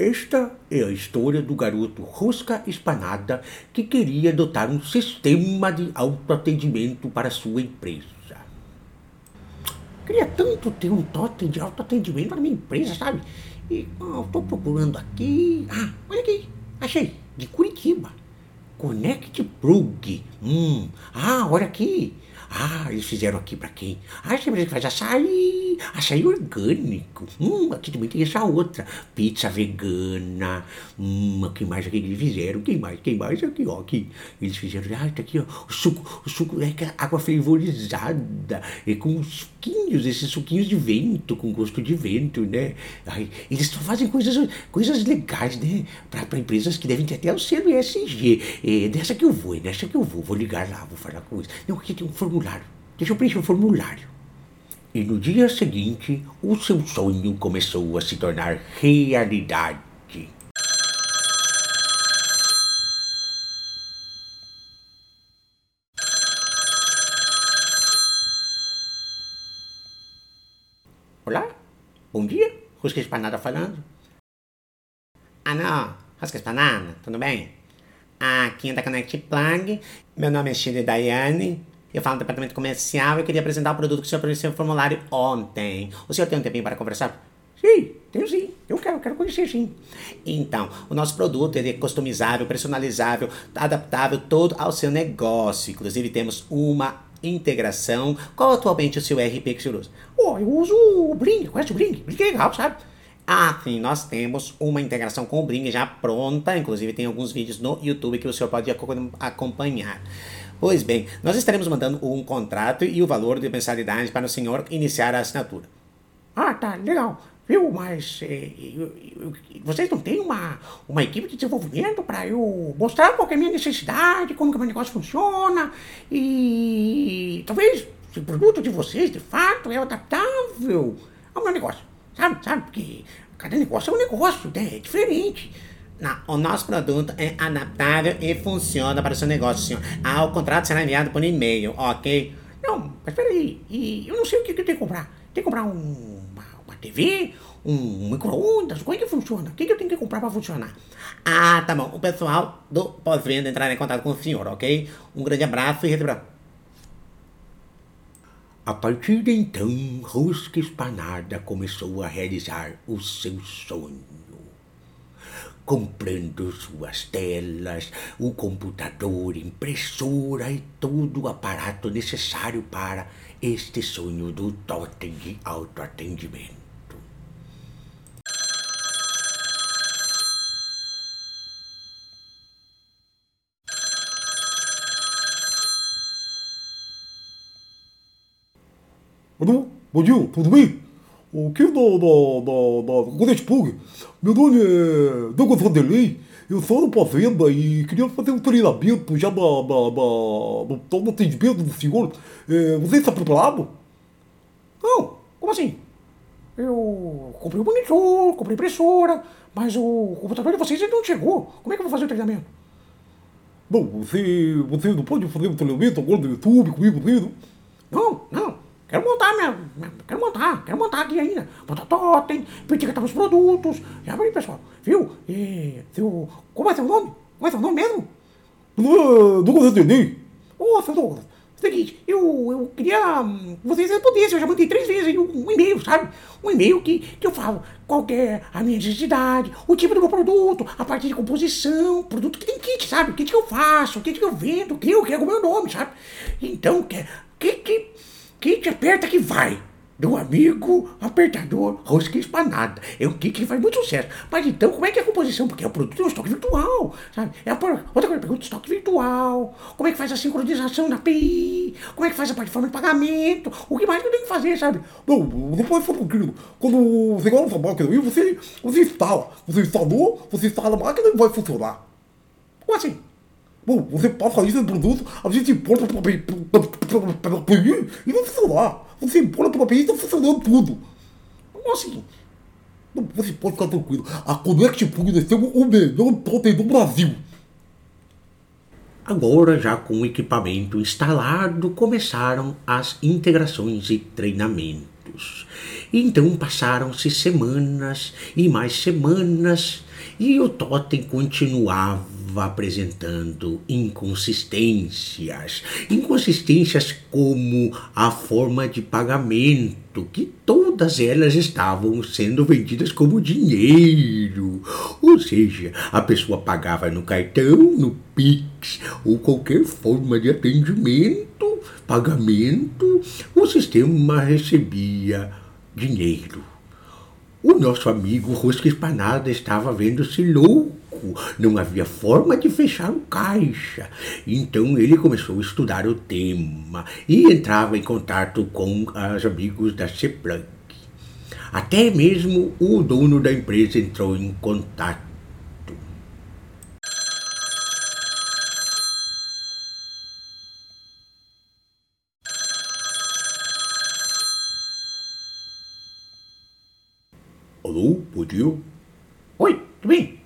Esta é a história do garoto Rosca Espanada que queria adotar um sistema de autoatendimento para sua empresa. Queria tanto ter um totem de autoatendimento para minha empresa, sabe? E estou procurando aqui. Ah, olha aqui, achei, de Curitiba. Connect Plug. Hum, ah, olha aqui. Ah, eles fizeram aqui para quem? Ah, essa empresa que faz açaí, açaí orgânico. Hum, aqui também tem essa outra, pizza vegana. Hum, que mais aqui eles fizeram? Quem mais? Quem mais? Aqui, ó, aqui. Eles fizeram, ah, tá aqui, ó, o suco, o suco é que é água fervorizada, e com suquinhos, esses suquinhos de vento, com gosto de vento, né? Ai, eles só fazem coisas, coisas legais, né? Para empresas que devem ter até o selo ESG. É dessa que eu vou, é dessa que eu vou. Vou ligar lá, vou falar com eles. Não, aqui tem um formulário formulário. Deixa eu preencher o formulário. E no dia seguinte, o seu sonho começou a se tornar realidade. Olá, bom dia, Rosca Espanada falando. Ah não, Rosca Espanada, tudo bem? Aqui é da Connect Plug, meu nome é Shirley Daiane, eu falo no departamento comercial e queria apresentar o produto que o senhor preencheu no formulário ontem. O senhor tem um tempinho para conversar? Sim, tenho sim. Eu quero, quero conhecer sim. Então, o nosso produto ele é customizável, personalizável, adaptável todo ao seu negócio. Inclusive, temos uma integração. Qual atualmente o seu RP que o senhor usa? Oh, eu uso o Bring, conhece o Bring? Bring é legal, sabe? Ah, sim, nós temos uma integração com o Bring já pronta. Inclusive, tem alguns vídeos no YouTube que o senhor pode acompanhar. Pois bem, nós estaremos mandando um contrato e o valor de mensalidade para o senhor iniciar a assinatura. Ah, tá, legal. Viu, mas eh, eu, eu, vocês não têm uma, uma equipe de desenvolvimento para eu mostrar qual é a minha necessidade, como que o meu negócio funciona e talvez se o produto de vocês de fato é adaptável ao meu negócio, sabe? Sabe? Porque cada negócio é um negócio, né? é diferente. O nosso produto é adaptável e funciona para o seu negócio, senhor. Ah, o contrato será enviado por e-mail, ok? Não, mas peraí, e eu não sei o que, que eu tenho que comprar. Tem que comprar um, uma, uma TV, um micro-ondas, como é que funciona? O que, que eu tenho que comprar para funcionar? Ah, tá bom. O pessoal do pós-venda entrará em contato com o senhor, ok? Um grande abraço e recebra. A partir de então, Rosca Espanada começou a realizar o seu sonho comprando suas telas, o computador, impressora e todo o aparato necessário para este sonho do totem de autoatendimento. Alô? Bom dia, tudo bem? Aqui da, da, da, da Connect Plug. Meu nome é Douglas Vanderlei. Eu sou do Fazenda e queria fazer um treinamento já da, da, da, do, do atendimento do senhor. É, você está preparado? Não, como assim? Eu comprei o monitor, comprei impressora, mas o computador de vocês ainda não chegou. Como é que eu vou fazer o treinamento? Bom, você, você não pode fazer um treinamento agora no YouTube comigo, não? Não, não. Quero montar minha, minha, Quero montar, quero montar aqui ainda. Montar totem, etiquetar os produtos. Já aí, pessoal. Viu? E, seu, como é seu nome? Como é seu nome mesmo? Douglas Anthony. Ô, seu Douglas. Seguinte, eu, eu queria. Vocês respondessem, eu já mandei três vezes um, um e-mail, sabe? Um e-mail que, que eu falo qual é a minha necessidade, o tipo do meu produto, a parte de composição, produto que tem kit, sabe? O kit que eu faço, o kit que eu vendo, o que eu quero o meu nome, sabe? Então, que, que, que Kit aperta que vai. Do amigo apertador rosca espanada. É um kit que faz muito sucesso. Mas então, como é que é a composição? Porque é o produto é um estoque virtual, sabe? É a, outra coisa, pergunta, estoque virtual. Como é que faz a sincronização da API? Como é que faz a plataforma de pagamento? O que mais que eu tenho que fazer, sabe? Não, depois um pouquinho. Quando você gosta da máquina aí, você, você instala. Você instalou, você instala a máquina e vai funcionar. Como assim? Você passa a lista de produtos, a gente importa pela API e vai funcionar. Você importa pela API e está funcionando tudo. Como assim? Você pode ficar tranquilo. A Connect Plug é o melhor totem do Brasil. Agora, já com o equipamento instalado, começaram as integrações e treinamentos. Então passaram-se semanas e mais semanas E o Totem continuava apresentando inconsistências. Inconsistências como a forma de pagamento, que todas elas estavam sendo vendidas como dinheiro. Ou seja, a pessoa pagava no cartão, no Pix ou qualquer forma de atendimento, pagamento, o sistema recebia dinheiro. O nosso amigo Rosca Espanada estava vendo-se louco. Não havia forma de fechar o caixa. Então ele começou a estudar o tema e entrava em contato com os amigos da CEPLANC. Até mesmo o dono da empresa entrou em contato. Alô, bom dia. Oi, tudo bem?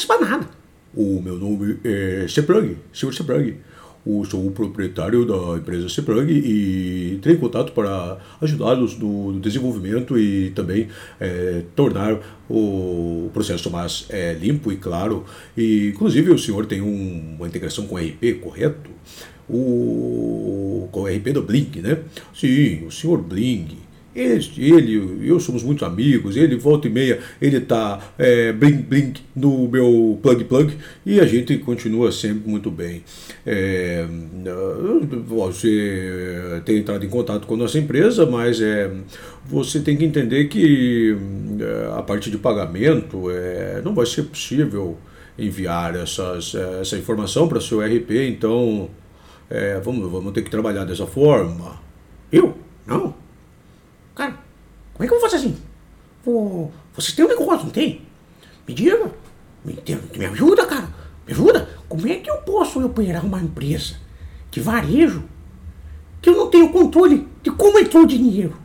Falando é o meu nome é Seprang, senhor Seprang. Eu sou o proprietário da empresa Seprang e entrei em contato para ajudá-los no desenvolvimento e também é, tornar o processo mais é, limpo e claro. E, inclusive, o senhor tem um, uma integração com o RP, correto? O, com o RP do Blink, né? Sim, o senhor Blink. Ele, ele eu somos muito amigos, ele volta e meia, ele tá é, blink blink no meu plug plug e a gente continua sempre muito bem. É, você tem entrado em contato com a nossa empresa, mas é, você tem que entender que é, a parte de pagamento é, não vai ser possível enviar essas, essa informação para seu RP, então é, vamos, vamos ter que trabalhar dessa forma. Eu? Não. Cara, como é que eu vou fazer assim? Pô, vocês têm um negócio, não tem? Me diga. Me, me ajuda, cara. Me ajuda. Como é que eu posso operar uma empresa de varejo que eu não tenho controle de como entrou o dinheiro?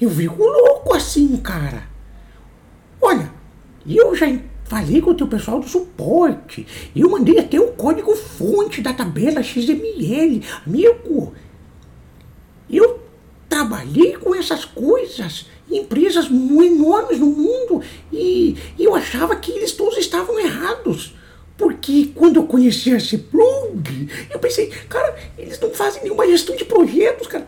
Eu fico louco assim, cara. Olha, eu já falei com o teu pessoal do suporte. Eu mandei até o código fonte da tabela XML. Amigo, trabalhei com essas coisas em empresas enormes no mundo e eu achava que eles todos estavam errados. Porque quando eu conheci esse blog, eu pensei, cara, eles não fazem nenhuma gestão de projetos, cara.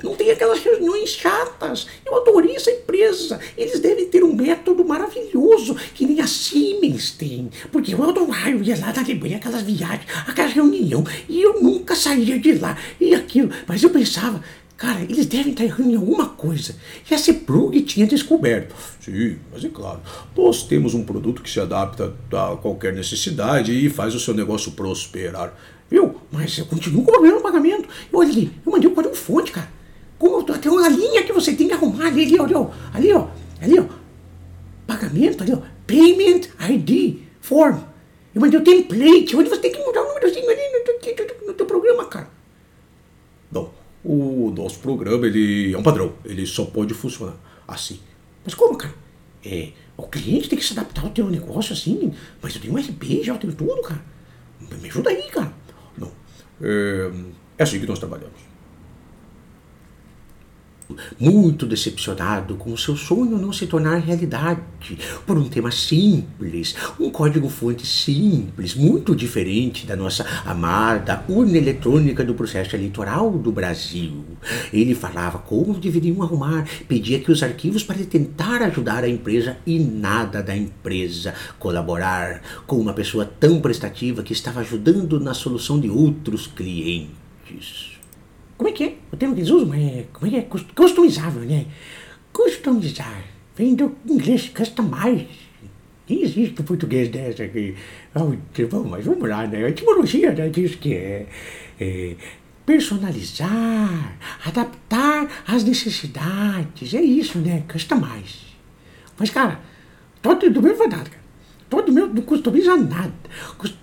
Não tem aquelas reuniões chatas. Eu adorei essa empresa. Eles devem ter um método maravilhoso, que nem a Siemens tem. Porque eu adorava, eu ia lá na Alemanha, aquelas viagens, aquelas reuniões, e eu nunca saía de lá. E aquilo. Mas eu pensava, Cara, eles devem estar errando em alguma coisa. E esse plug tinha descoberto. Sim, mas é claro. Nós temos um produto que se adapta a qualquer necessidade e faz o seu negócio prosperar. Viu? Mas eu continuo com o problema no pagamento. Olha ali, eu mandei o código fonte, cara. Como tem uma linha que você tem que arrumar ali, ali, ali, ó. Ali, ó. Ali, ó. Pagamento, ali, ó. Payment ID Form. Eu mandei o template, onde você tem que mudar o númerozinho ali no, no, no teu programa, cara. Bom, o nosso programa ele é um padrão, ele só pode funcionar assim. Mas como, cara? É, o cliente tem que se adaptar ao teu negócio assim, mas eu tenho um RP, já tenho tudo, cara. Me ajuda aí, cara. Não, é, é assim que nós trabalhamos muito decepcionado com o seu sonho não se tornar realidade, por um tema simples, um código-fonte simples, muito diferente da nossa amada urna eletrônica do processo eleitoral do Brasil. Ele falava como deveriam arrumar, pedia que os arquivos para tentar ajudar a empresa e nada da empresa colaborar com uma pessoa tão prestativa que estava ajudando na solução de outros clientes. Como é que é? O termo que eles usam é. Como é que é? Customizável, né? Customizar. Vem do inglês customize. Nem existe português dessa aqui. Bom, mas vamos lá, né? A etimologia né, diz que é, é personalizar, adaptar às necessidades. É isso, né? Customize. Mas, cara, todo do mesmo verdade, cara. Todo meu não customiza nada.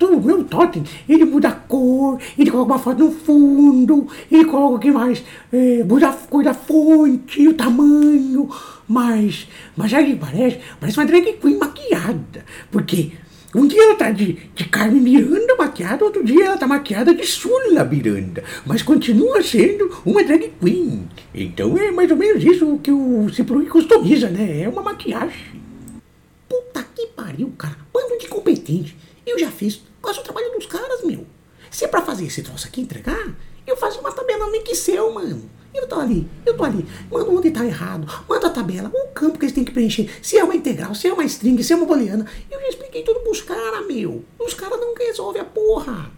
O meu totem, ele muda a cor, ele coloca uma foto no fundo, ele coloca o que mais? É, muda a cor da fonte, o tamanho. Mas, mas aí parece, parece uma drag queen maquiada. Porque um dia ela tá de, de Carmen Miranda maquiada, outro dia ela tá maquiada de Sula Miranda. Mas continua sendo uma drag queen. Então é mais ou menos isso que o Ciprui customiza, né? É uma maquiagem. Pariu, cara. Bando de incompetente. Eu já fiz quase o trabalho dos caras, meu. Se é pra fazer esse troço aqui entregar, eu faço uma tabela no Excel, mano. Eu tô ali, eu tô ali. Manda onde tá errado, manda a tabela, o campo que eles têm que preencher. Se é uma integral, se é uma string, se é uma booleana. Eu já expliquei tudo pros caras, meu. Os caras não resolvem a porra.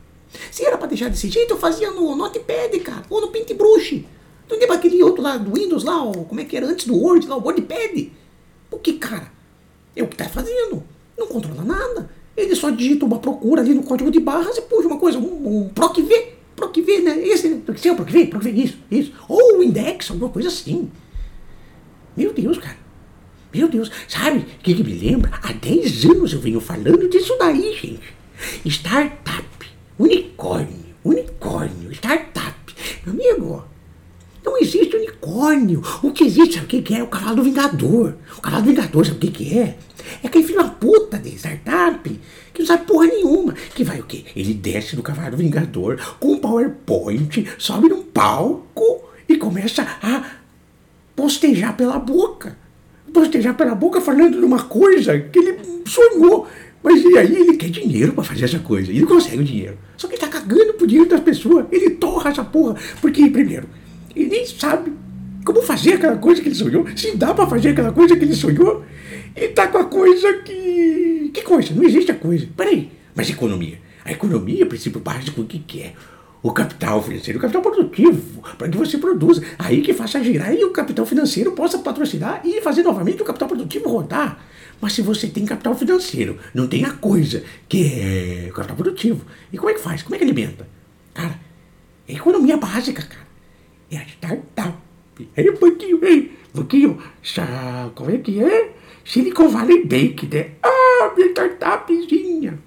Se era pra deixar desse jeito, eu fazia no Notepad, cara, ou no Paintbrush. Não lembra aquele outro lá do Windows lá, ó, como é que era antes do Word, lá, o WordPad? Porque, cara, é o que tá fazendo. Não controla nada. Ele só digita uma procura ali no código de barras e puxa uma coisa, um, um PROC-V. PROC-V, né? Esse? Esse é o PROC-V, PROC-V, isso, isso. Ou o index, alguma coisa assim. Meu Deus, cara. Meu Deus, sabe o que, que me lembra? Há 10 anos eu venho falando disso daí, gente. Startup, unicórnio, unicórnio, startup. Amigo, não existe unicórnio. O que existe, sabe o que, que é? O cavalo do Vingador. O cavalo do Vingador, sabe o que, que é? É aquele filho da puta de startup que não sabe porra nenhuma. Que vai o quê? Ele desce do cavalo do Vingador com um PowerPoint, sobe num palco e começa a postejar pela boca. Postejar pela boca falando de uma coisa que ele sonhou. Mas e aí ele quer dinheiro para fazer essa coisa. Ele consegue o dinheiro. Só que ele tá cagando pro dinheiro das pessoas. Ele torra essa porra. Porque, primeiro, ele nem sabe como fazer aquela coisa que ele sonhou. Se dá para fazer aquela coisa que ele sonhou. E tá com a coisa que. Que coisa? Não existe a coisa. Peraí. Mas economia. A economia, princípio básico, o que, que é? O capital financeiro, o capital produtivo, para que você produza. Aí que faça girar e o capital financeiro possa patrocinar e fazer novamente o capital produtivo rodar. Mas se você tem capital financeiro, não tem a coisa que é o capital produtivo, e como é que faz? Como é que alimenta? Cara, é economia básica, cara. É a startup. É um pouquinho, hein? Um pouquinho. Como é que é? Silicon Valley Bank, né? Ah, minha startupzinha.